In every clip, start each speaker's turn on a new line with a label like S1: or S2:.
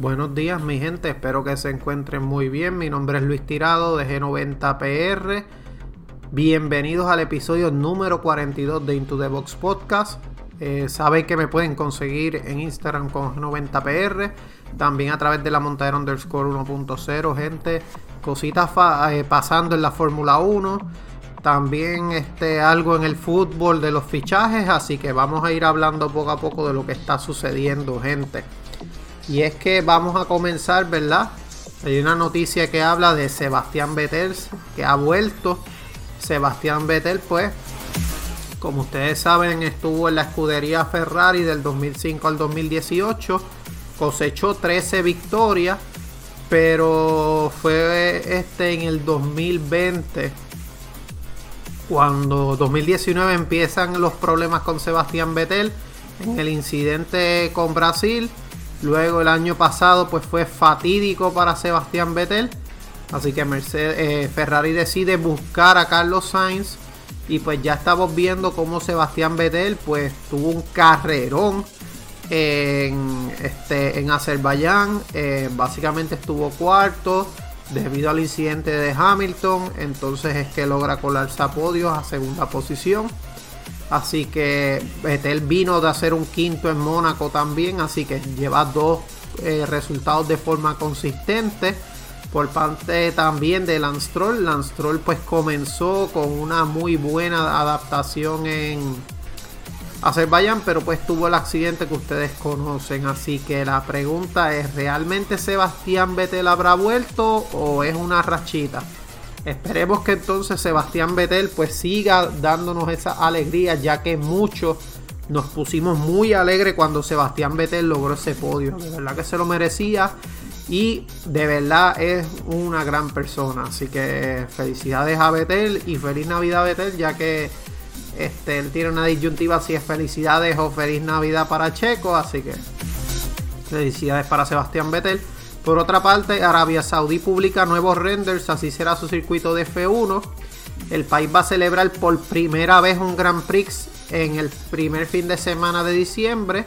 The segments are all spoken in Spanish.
S1: Buenos días mi gente, espero que se encuentren muy bien. Mi nombre es Luis Tirado de G90PR. Bienvenidos al episodio número 42 de Into the Box Podcast. Eh, saben que me pueden conseguir en Instagram con G90PR. También a través de la montadera underscore 1.0, gente. Cositas eh, pasando en la Fórmula 1. También este, algo en el fútbol de los fichajes. Así que vamos a ir hablando poco a poco de lo que está sucediendo, gente. Y es que vamos a comenzar, ¿verdad? Hay una noticia que habla de Sebastián Vettel, que ha vuelto. Sebastián Vettel, pues, como ustedes saben, estuvo en la escudería Ferrari del 2005 al 2018 cosechó 13 victorias, pero fue este en el 2020 cuando 2019 empiezan los problemas con Sebastián Vettel en el incidente con Brasil. Luego el año pasado pues fue fatídico para Sebastián Vettel. Así que Mercedes, eh, Ferrari decide buscar a Carlos Sainz. Y pues ya estamos viendo cómo Sebastián Vettel pues tuvo un carrerón en, este, Azerbaiyán. Eh, básicamente estuvo cuarto debido al incidente de Hamilton. Entonces es que logra colarse a podios a segunda posición. Así que Vettel vino de hacer un quinto en Mónaco también. Así que lleva dos eh, resultados de forma consistente. Por parte también de Lance Stroll. Lance Stroll pues comenzó con una muy buena adaptación en, Azerbaiyán, pero pues tuvo el accidente que ustedes conocen. Así que la pregunta es, ¿realmente Sebastián Vettel habrá vuelto o es una rachita? Esperemos que entonces Sebastián Vettel pues siga dándonos esa alegría, ya que muchos nos pusimos muy alegres cuando Sebastián Vettel logró ese podio. De verdad que se lo merecía y de verdad es una gran persona. Así que felicidades a Vettel y feliz Navidad Vettel, ya que este, él tiene una disyuntiva si es felicidades o feliz Navidad para Checo, así que felicidades para Sebastián Vettel. Por otra parte, Arabia Saudí publica nuevos renders, así será su circuito de F1. El país va a celebrar por primera vez un Grand Prix en el primer fin de semana de diciembre.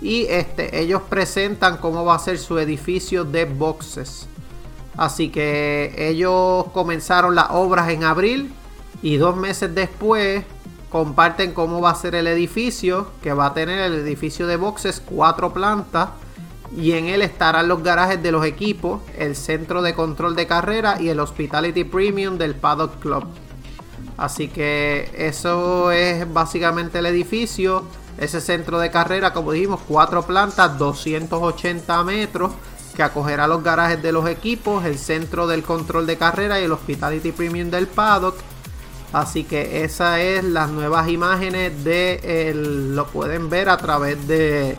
S1: Y este, ellos presentan cómo va a ser su edificio de boxes. Así que ellos comenzaron las obras en abril y dos meses después comparten cómo va a ser el edificio, que va a tener el edificio de boxes, cuatro plantas, y en él estarán los garajes de los equipos, el centro de control de carrera y el Hospitality Premium del Paddock Club. Así que eso es básicamente el edificio, ese centro de carrera, como dijimos, cuatro plantas, 280 metros, que acogerá los garajes de los equipos, el centro del control de carrera y el Hospitality Premium del Paddock Así que esa es las nuevas imágenes de lo pueden ver a través de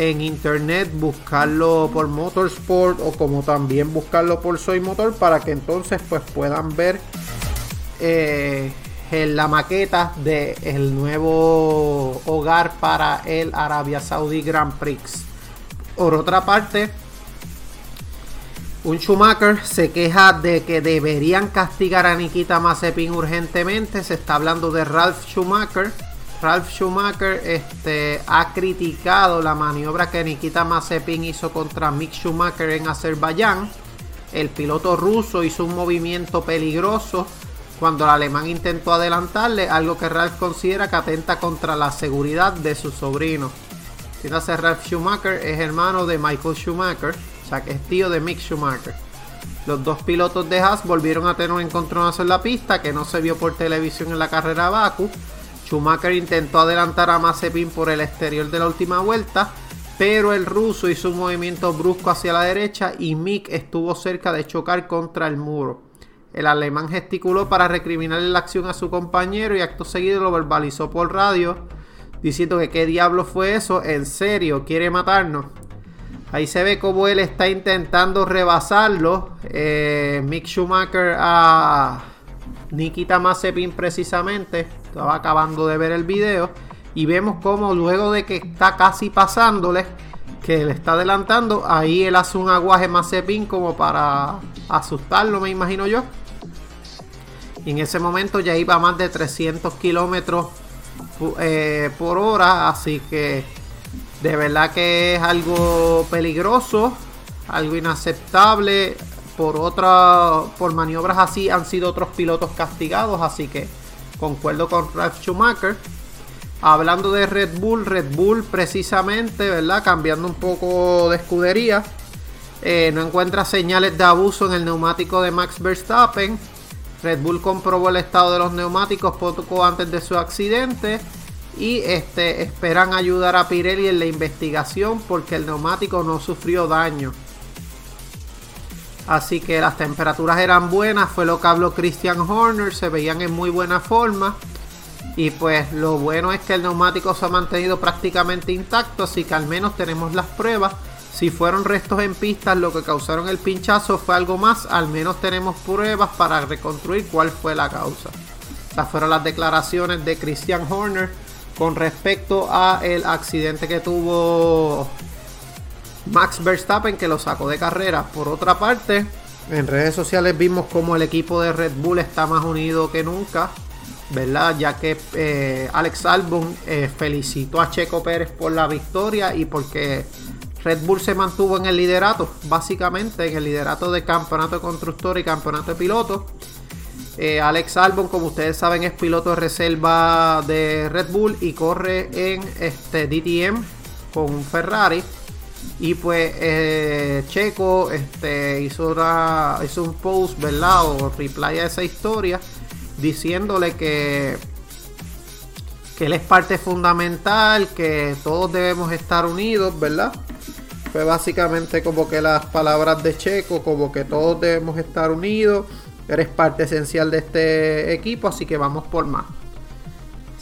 S1: en internet buscarlo por Motorsport o como también buscarlo por Soy Motor para que entonces pues puedan ver eh, la maqueta del el nuevo hogar para el Arabia Saudi Grand Prix. Por otra parte, un Schumacher se queja de que deberían castigar a Nikita Mazepin urgentemente. Se está hablando de Ralph Schumacher. Ralph Schumacher este, ha criticado la maniobra que Nikita Mazepin hizo contra Mick Schumacher en Azerbaiyán. El piloto ruso hizo un movimiento peligroso cuando el alemán intentó adelantarle, algo que Ralph considera que atenta contra la seguridad de su sobrino. Ralph Schumacher es hermano de Michael Schumacher sea que es tío de Mick Schumacher. Los dos pilotos de Haas volvieron a tener un encontronazo en la pista que no se vio por televisión en la carrera Baku. Schumacher intentó adelantar a Mazepin por el exterior de la última vuelta, pero el ruso hizo un movimiento brusco hacia la derecha y Mick estuvo cerca de chocar contra el muro. El alemán gesticuló para recriminarle la acción a su compañero y acto seguido lo verbalizó por radio, diciendo que qué diablo fue eso, en serio, quiere matarnos. Ahí se ve como él está intentando rebasarlo. Eh, Mick Schumacher a Nikita Mazepin precisamente. Estaba acabando de ver el video. Y vemos como luego de que está casi pasándole, que le está adelantando, ahí él hace un aguaje Mazepin como para asustarlo, me imagino yo. Y en ese momento ya iba más de 300 kilómetros eh, por hora. Así que de verdad que es algo peligroso, algo inaceptable. Por otra, por maniobras así han sido otros pilotos castigados, así que concuerdo con Ralf Schumacher. Hablando de Red Bull, Red Bull precisamente, ¿verdad? Cambiando un poco de escudería. Eh, no encuentra señales de abuso en el neumático de Max Verstappen. Red Bull comprobó el estado de los neumáticos poco antes de su accidente y este, esperan ayudar a Pirelli en la investigación porque el neumático no sufrió daño. Así que las temperaturas eran buenas, fue lo que habló Christian Horner, se veían en muy buena forma. Y pues lo bueno es que el neumático se ha mantenido prácticamente intacto, así que al menos tenemos las pruebas. Si fueron restos en pistas lo que causaron el pinchazo fue algo más, al menos tenemos pruebas para reconstruir cuál fue la causa. Estas fueron las declaraciones de Christian Horner con respecto a el accidente que tuvo Max Verstappen que lo sacó de carrera. Por otra parte, en redes sociales vimos como el equipo de Red Bull está más unido que nunca, ¿verdad? Ya que eh, Alex Albon eh, felicitó a Checo Pérez por la victoria y porque Red Bull se mantuvo en el liderato, básicamente en el liderato de campeonato de constructor y campeonato de pilotos. Eh, Alex Albon, como ustedes saben, es piloto de reserva de Red Bull y corre en este DTM con Ferrari. Y pues eh, Checo este, hizo, hizo un post, ¿verdad? O reply a esa historia diciéndole que, que él es parte fundamental, que todos debemos estar unidos, ¿verdad? Fue básicamente como que las palabras de Checo, como que todos debemos estar unidos eres parte esencial de este equipo, así que vamos por más.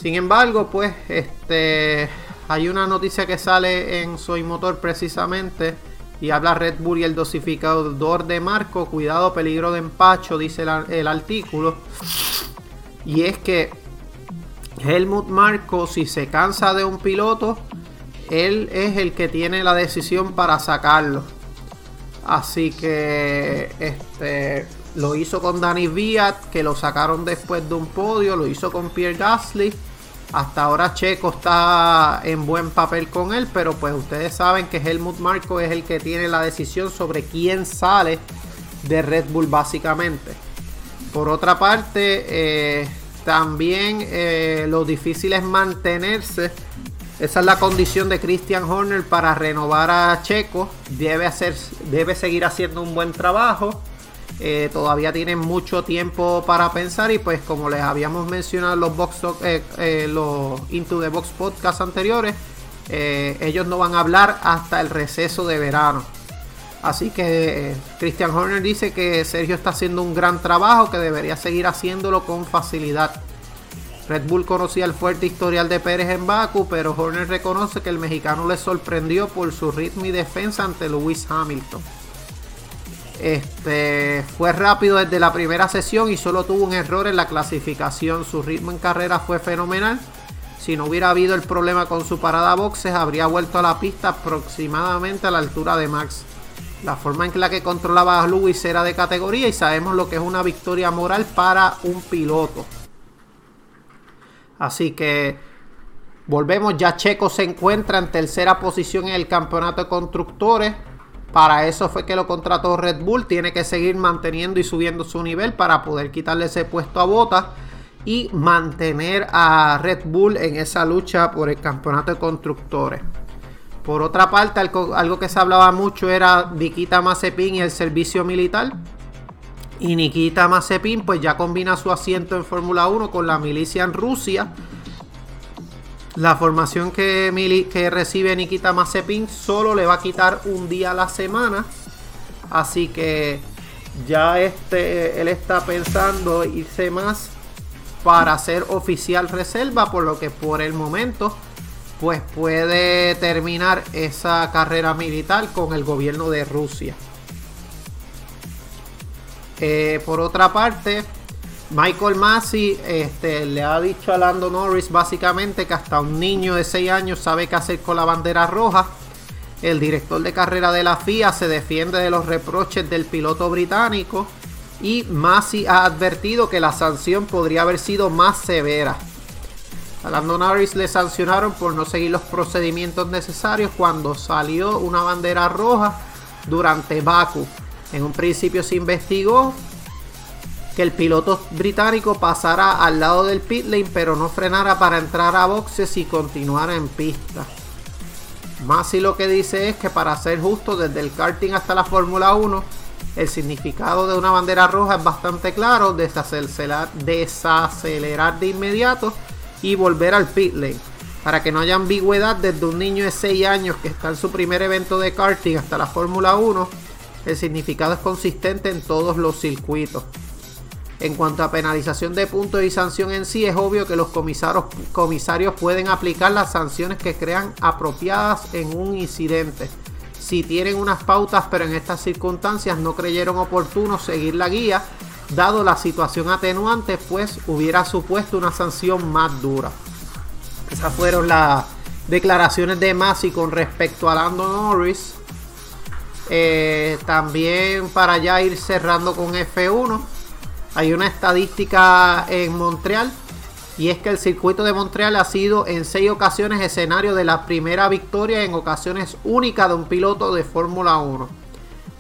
S1: Sin embargo, pues este hay una noticia que sale en Soy Motor precisamente y habla Red Bull y el dosificador de marco, cuidado, peligro de empacho, dice el, artículo. Y es que Helmut Marco, si se cansa de un piloto, él es el que tiene la decisión para sacarlo. Así que este lo hizo con Danny Viat, que lo sacaron después de un podio. Lo hizo con Pierre Gasly. Hasta ahora Checo está en buen papel con él, pero pues ustedes saben que Helmut Marko es el que tiene la decisión sobre quién sale de Red Bull básicamente. Por otra parte, eh, también eh, lo difícil es mantenerse. Esa es la condición de Christian Horner para renovar a Checo. Debe, hacer, debe seguir haciendo un buen trabajo. Eh, todavía tienen mucho tiempo para pensar y pues como les habíamos mencionado en los, box, eh, eh, los Into the Box podcast anteriores, ellos no van a hablar hasta el receso de verano. Así que Christian Horner dice que Sergio está haciendo un gran trabajo, que debería seguir haciéndolo con facilidad. Red Bull conocía el fuerte historial de Pérez en Baku, pero Horner reconoce que el mexicano le sorprendió por su ritmo y defensa ante Lewis Hamilton. Este fue rápido desde la primera sesión y solo tuvo un error en la clasificación. Su ritmo en carrera fue fenomenal. Si no hubiera habido el problema con su parada boxes, habría vuelto a la pista aproximadamente a la altura de Max. La forma en la que controlaba a Lewis era de categoría y sabemos lo que es una victoria moral para un piloto. Así que volvemos, ya Checo se encuentra en tercera posición en el campeonato de constructores para eso fue que lo contrató Red Bull. Tiene que seguir manteniendo y subiendo su nivel para poder quitarle ese puesto a Bota y mantener a Red Bull en esa lucha por el campeonato de constructores. Por otra parte, algo, que se hablaba mucho era Nikita Mazepin y el servicio militar. Y Nikita Mazepin pues ya combina su asiento en Fórmula 1 con la milicia en Rusia la formación que, recibe Nikita Mazepin solo le va a quitar un día a la semana. Así que ya este, él está pensando irse más para ser oficial reserva, por lo que por el momento pues puede terminar esa carrera militar con el gobierno de Rusia. Eh, por otra parte, Michael Massey este, le ha dicho a Lando Norris básicamente que hasta un niño de 6 años sabe qué hacer con la bandera roja. El director de carrera de la FIA se defiende de los reproches del piloto británico y Massey ha advertido que la sanción podría haber sido más severa. A Lando Norris le sancionaron por no seguir los procedimientos necesarios cuando salió una bandera roja durante Baku. En un principio se investigó que el piloto británico pasara al lado del pit lane pero no frenara para entrar a boxes y continuara en pista. Masi lo que dice es que para ser justo desde el karting hasta la Fórmula 1 el significado de una bandera roja es bastante claro, desacelerar, desacelerar de inmediato y volver al pit lane. Para que no haya ambigüedad desde un niño de 6 años que está en su primer evento de karting hasta la Fórmula 1, el significado es consistente en todos los circuitos. En cuanto a penalización de puntos y sanción en sí, es obvio que los comisarios, pueden aplicar las sanciones que crean apropiadas en un incidente. Si tienen unas pautas, pero en estas circunstancias no creyeron oportuno seguir la guía, dado la situación atenuante, pues hubiera supuesto una sanción más dura. Esas fueron las declaraciones de Masi con respecto a Lando Norris. Eh, también para ya ir cerrando con F1, hay una estadística en Montreal y es que el circuito de Montreal ha sido en seis ocasiones escenario de la primera victoria en ocasiones únicas de un piloto de Fórmula 1.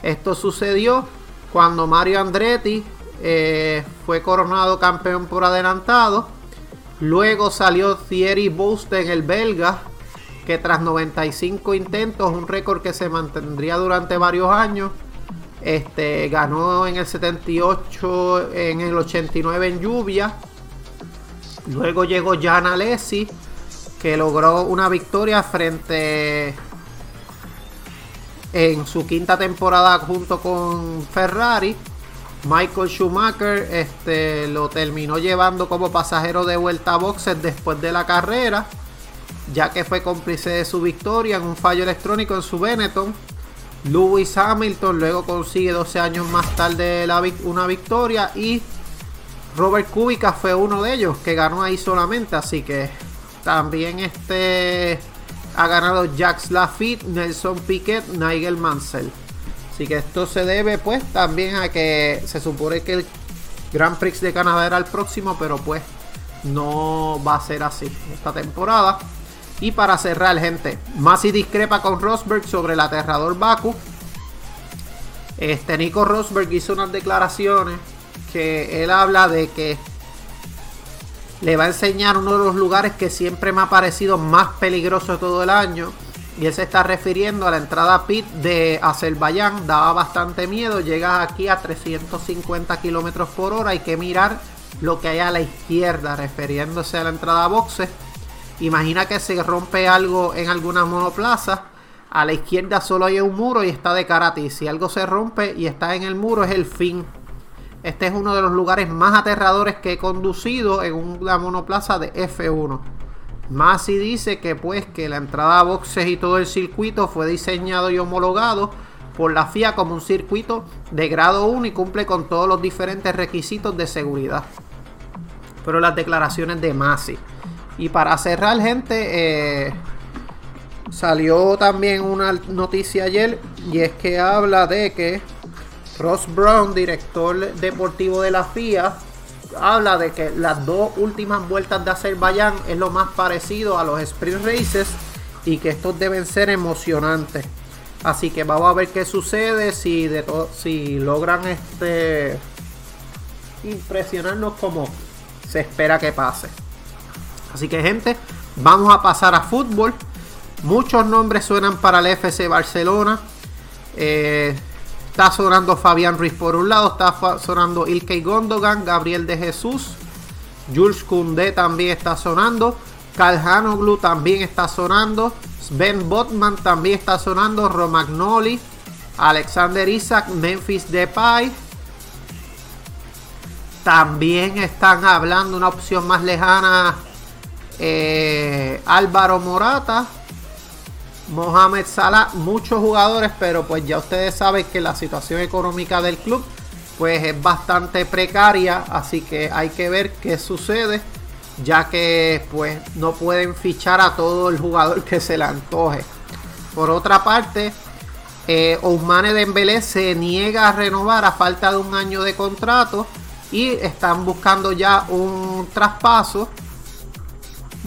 S1: Esto sucedió cuando Mario Andretti eh, fue coronado campeón por adelantado. Luego salió Thierry en el belga, que tras 95 intentos, un récord que se mantendría durante varios años, este, ganó en el 78, en el 89 en lluvia. Luego llegó Jan Alessi, que logró una victoria frente en su quinta temporada junto con Ferrari. Michael Schumacher este, lo terminó llevando como pasajero de vuelta a boxes después de la carrera, ya que fue cómplice de su victoria en un fallo electrónico en su Benetton. Lewis Hamilton luego consigue 12 años más tarde una victoria y Robert Kubica fue uno de ellos que ganó ahí solamente, así que también este ha ganado Jacques Lafitte, Nelson Piquet, Nigel Mansell. Así que esto se debe pues también a que se supone que el Grand Prix de Canadá era el próximo, pero pues no va a ser así esta temporada. Y para cerrar, gente, Masi discrepa con Rosberg sobre el aterrador Baku. Este Nico Rosberg hizo unas declaraciones que él habla de que le va a enseñar uno de los lugares que siempre me ha parecido más peligroso todo el año y él se está refiriendo a la entrada pit de Azerbaiyán. Daba bastante miedo. Llegas aquí a 350 kilómetros por hora. Hay que mirar lo que hay a la izquierda, refiriéndose a la entrada a boxes. Imagina que se rompe algo en alguna monoplaza. A la izquierda solo hay un muro y está de cara a ti. Si algo se rompe y está en el muro, es el fin. Este es uno de los lugares más aterradores que he conducido en una monoplaza de F1. Masi dice que pues que la entrada a boxes y todo el circuito fue diseñado y homologado por la FIA como un circuito de grado 1 y cumple con todos los diferentes requisitos de seguridad. Pero las declaraciones de Masi. Y para cerrar, gente, eh, salió también una noticia ayer y es que habla de que Ross Brown, director deportivo de la FIA, habla de que las dos últimas vueltas de Azerbaiyán es lo más parecido a los sprint races y que estos deben ser emocionantes. Así que vamos a ver qué sucede si de si logran este impresionarnos como se espera que pase. Así que gente, vamos a pasar a fútbol. Muchos nombres suenan para el FC Barcelona. Eh, Está sonando Fabián Ruiz por un lado, está sonando Ilkay Gondogan, Gabriel de Jesús, Jules Koundé también está sonando, Hanoglu también está sonando, Sven Botman también está sonando, Romagnoli, Alexander Isaac, Memphis Depay. También están hablando una opción más lejana eh, Álvaro Morata, Mohamed Salah, muchos jugadores, pero pues ya ustedes saben que la situación económica del club pues es bastante precaria, así que hay que ver qué sucede, ya que pues no pueden fichar a todo el jugador que se le antoje. Por otra parte, eh, Ousmane Dembélé se niega a renovar a falta de un año de contrato y están buscando ya un traspaso,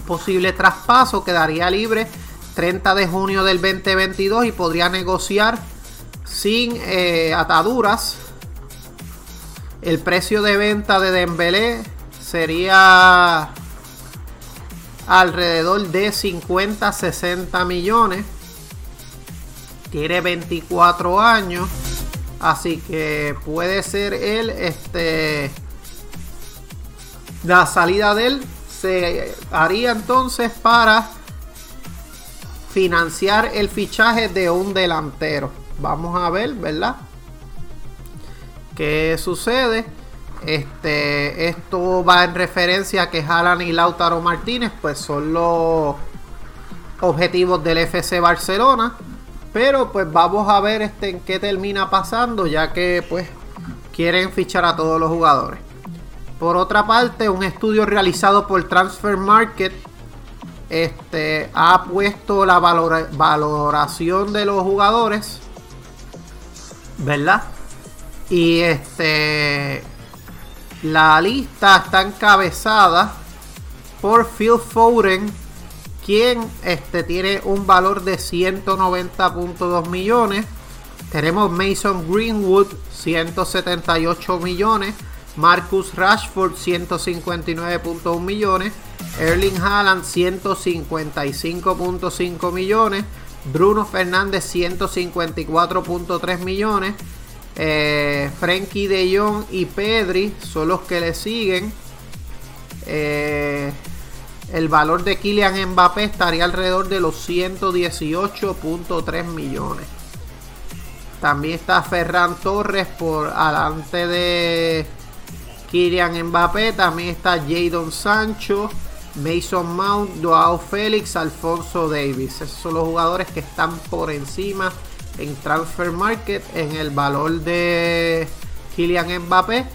S1: posible traspaso, quedaría libre 30 de junio del 2022 y podría negociar sin eh, ataduras. El precio de venta de Dembélé sería alrededor de 50-60 millones. Tiene 24 años. Así que puede ser él. Este. La salida de él se haría entonces para financiar el fichaje de un delantero. Vamos a ver, ¿verdad? ¿Qué sucede? Este, esto va en referencia a que Haaland y Lautaro Martínez pues son los objetivos del FC Barcelona. Pero pues vamos a ver este, en qué termina pasando ya que pues quieren fichar a todos los jugadores. Por otra parte, un estudio realizado por Transfer Market este, ha puesto la valoración de los jugadores, ¿verdad? Y este, la lista está encabezada por Phil Foden, quien este, tiene un valor de 190.2 millones. Tenemos Mason Greenwood, 178 millones. Marcus Rashford, 159.1 millones. Erling Haaland 155.5 millones. Bruno Fernández 154.3 millones. Eh, Frankie de Jong y Pedri son los que le siguen. Eh, el valor de Kylian Mbappé estaría alrededor de los 118.3 millones. También está Ferran Torres por adelante de Kylian Mbappé. También está Jadon Sancho. Mason Mount, Joao Félix, Alfonso Davis. Esos son los jugadores que están por encima en Transfer Market en el valor de Kylian Mbappé.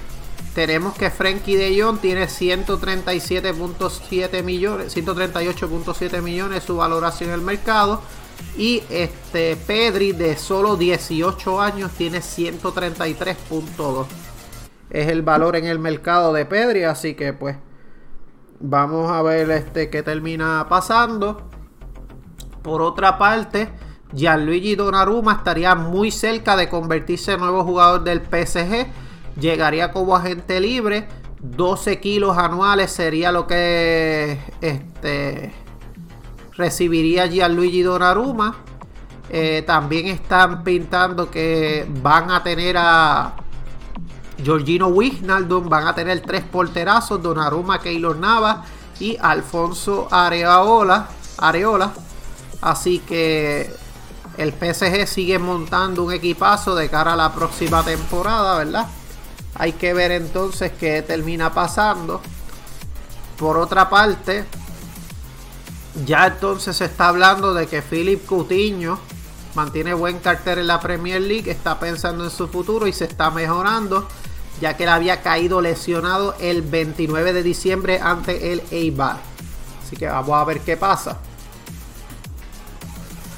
S1: Tenemos que Frankie de Jong tiene 137.7 millones, 138.7 millones su valoración en el mercado. Y este Pedri de solo 18 años tiene 133.2. Es el valor en el mercado de Pedri, así que pues Vamos a ver este qué termina pasando. Por otra parte, Gianluigi Donnarumma estaría muy cerca de convertirse en nuevo jugador del PSG. Llegaría como agente libre. 12 kilos anuales sería lo que este, recibiría Gianluigi Donnarumma. Eh, también están pintando que van a tener a Georgino Wijnaldum van a tener tres porterazos, Donnarumma, Keylor Nava y Alfonso Areola, Areola. Así que el PSG sigue montando un equipazo de cara a la próxima temporada, ¿verdad? Hay que ver entonces qué termina pasando. Por otra parte, ya entonces se está hablando de que Philip Coutinho mantiene buen cartel en la Premier League, está pensando en su futuro y se está mejorando ya que él había caído lesionado el 29 de diciembre ante el Eibar. Así que vamos a ver qué pasa.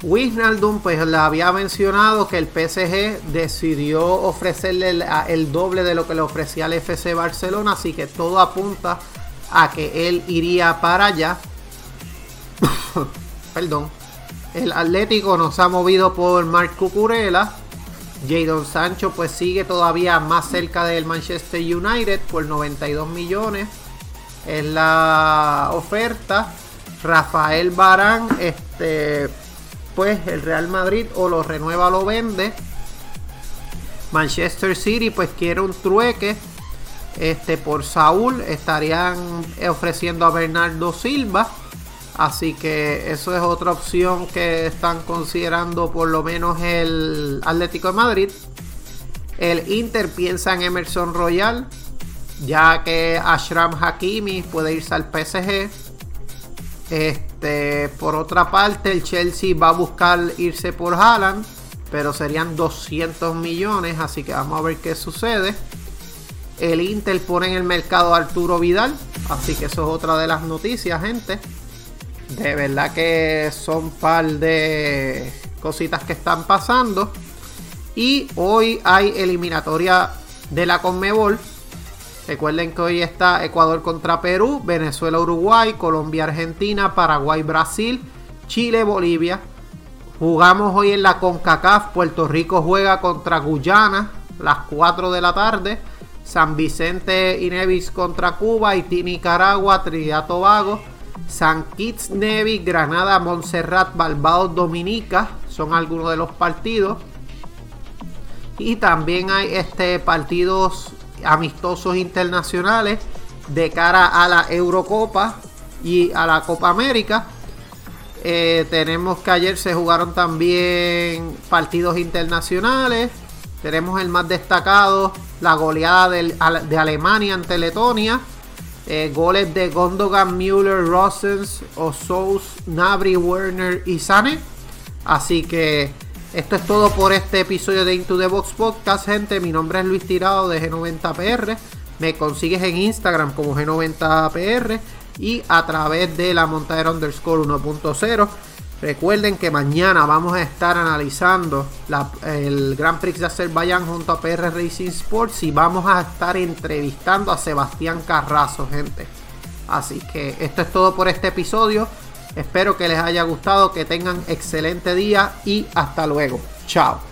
S1: Wijnaldum pues le había mencionado que el PSG decidió ofrecerle el, doble de lo que le ofrecía el FC Barcelona, así que todo apunta a que él iría para allá. Perdón. El Atlético nos ha movido por Marc Cucurella Jadon Sancho pues sigue todavía más cerca del Manchester United por 92 millones. Es la oferta. Rafael Barán, este, pues el Real Madrid o lo renueva o lo vende. Manchester City pues quiere un trueque este, por Saúl. Estarían ofreciendo a Bernardo Silva. Así que eso es otra opción que están considerando por lo menos el Atlético de Madrid. El Inter piensa en Emerson Royal, ya que Ashram Hakimi puede irse al PSG. Este, por otra parte, el Chelsea va a buscar irse por Haaland, pero serían 200 millones, así que vamos a ver qué sucede. El Inter pone en el mercado a Arturo Vidal, así que eso es otra de las noticias, gente. De verdad que son par de cositas que están pasando. Y hoy hay eliminatoria de la Conmebol. Recuerden que hoy está Ecuador contra Perú, Venezuela, Uruguay, Colombia, Argentina, Paraguay, Brasil, Chile, Bolivia. Jugamos hoy en la CONCACAF. Puerto Rico juega contra Guyana, las 4 de la tarde. San Vicente y Nevis contra Cuba, Haití, Nicaragua, Trinidad, Tobago. San Kitts, Nevis, Granada, Montserrat, Barbados, Dominica. Son algunos de los partidos. Y también hay este, partidos amistosos internacionales de cara a la Eurocopa y a la Copa América. Eh, tenemos que ayer se jugaron también partidos internacionales. Tenemos el más destacado, la goleada de Alemania ante Letonia. Eh, goles de Gondogan, Müller, Rossens, Osous, Nabri, Werner y Sane. Así que esto es todo por este episodio de Into the Box Podcast, gente. Mi nombre es Luis Tirado de G90PR. Me consigues en Instagram como G90PR y a través de la montadera underscore 1.0. Recuerden que mañana vamos a estar analizando el Grand Prix de Azerbaiyán junto a PR Racing Sports y vamos a estar entrevistando a Sebastián Carrazo, gente. Así que esto es todo por este episodio. Espero que les haya gustado, que tengan excelente día y hasta luego. Chao.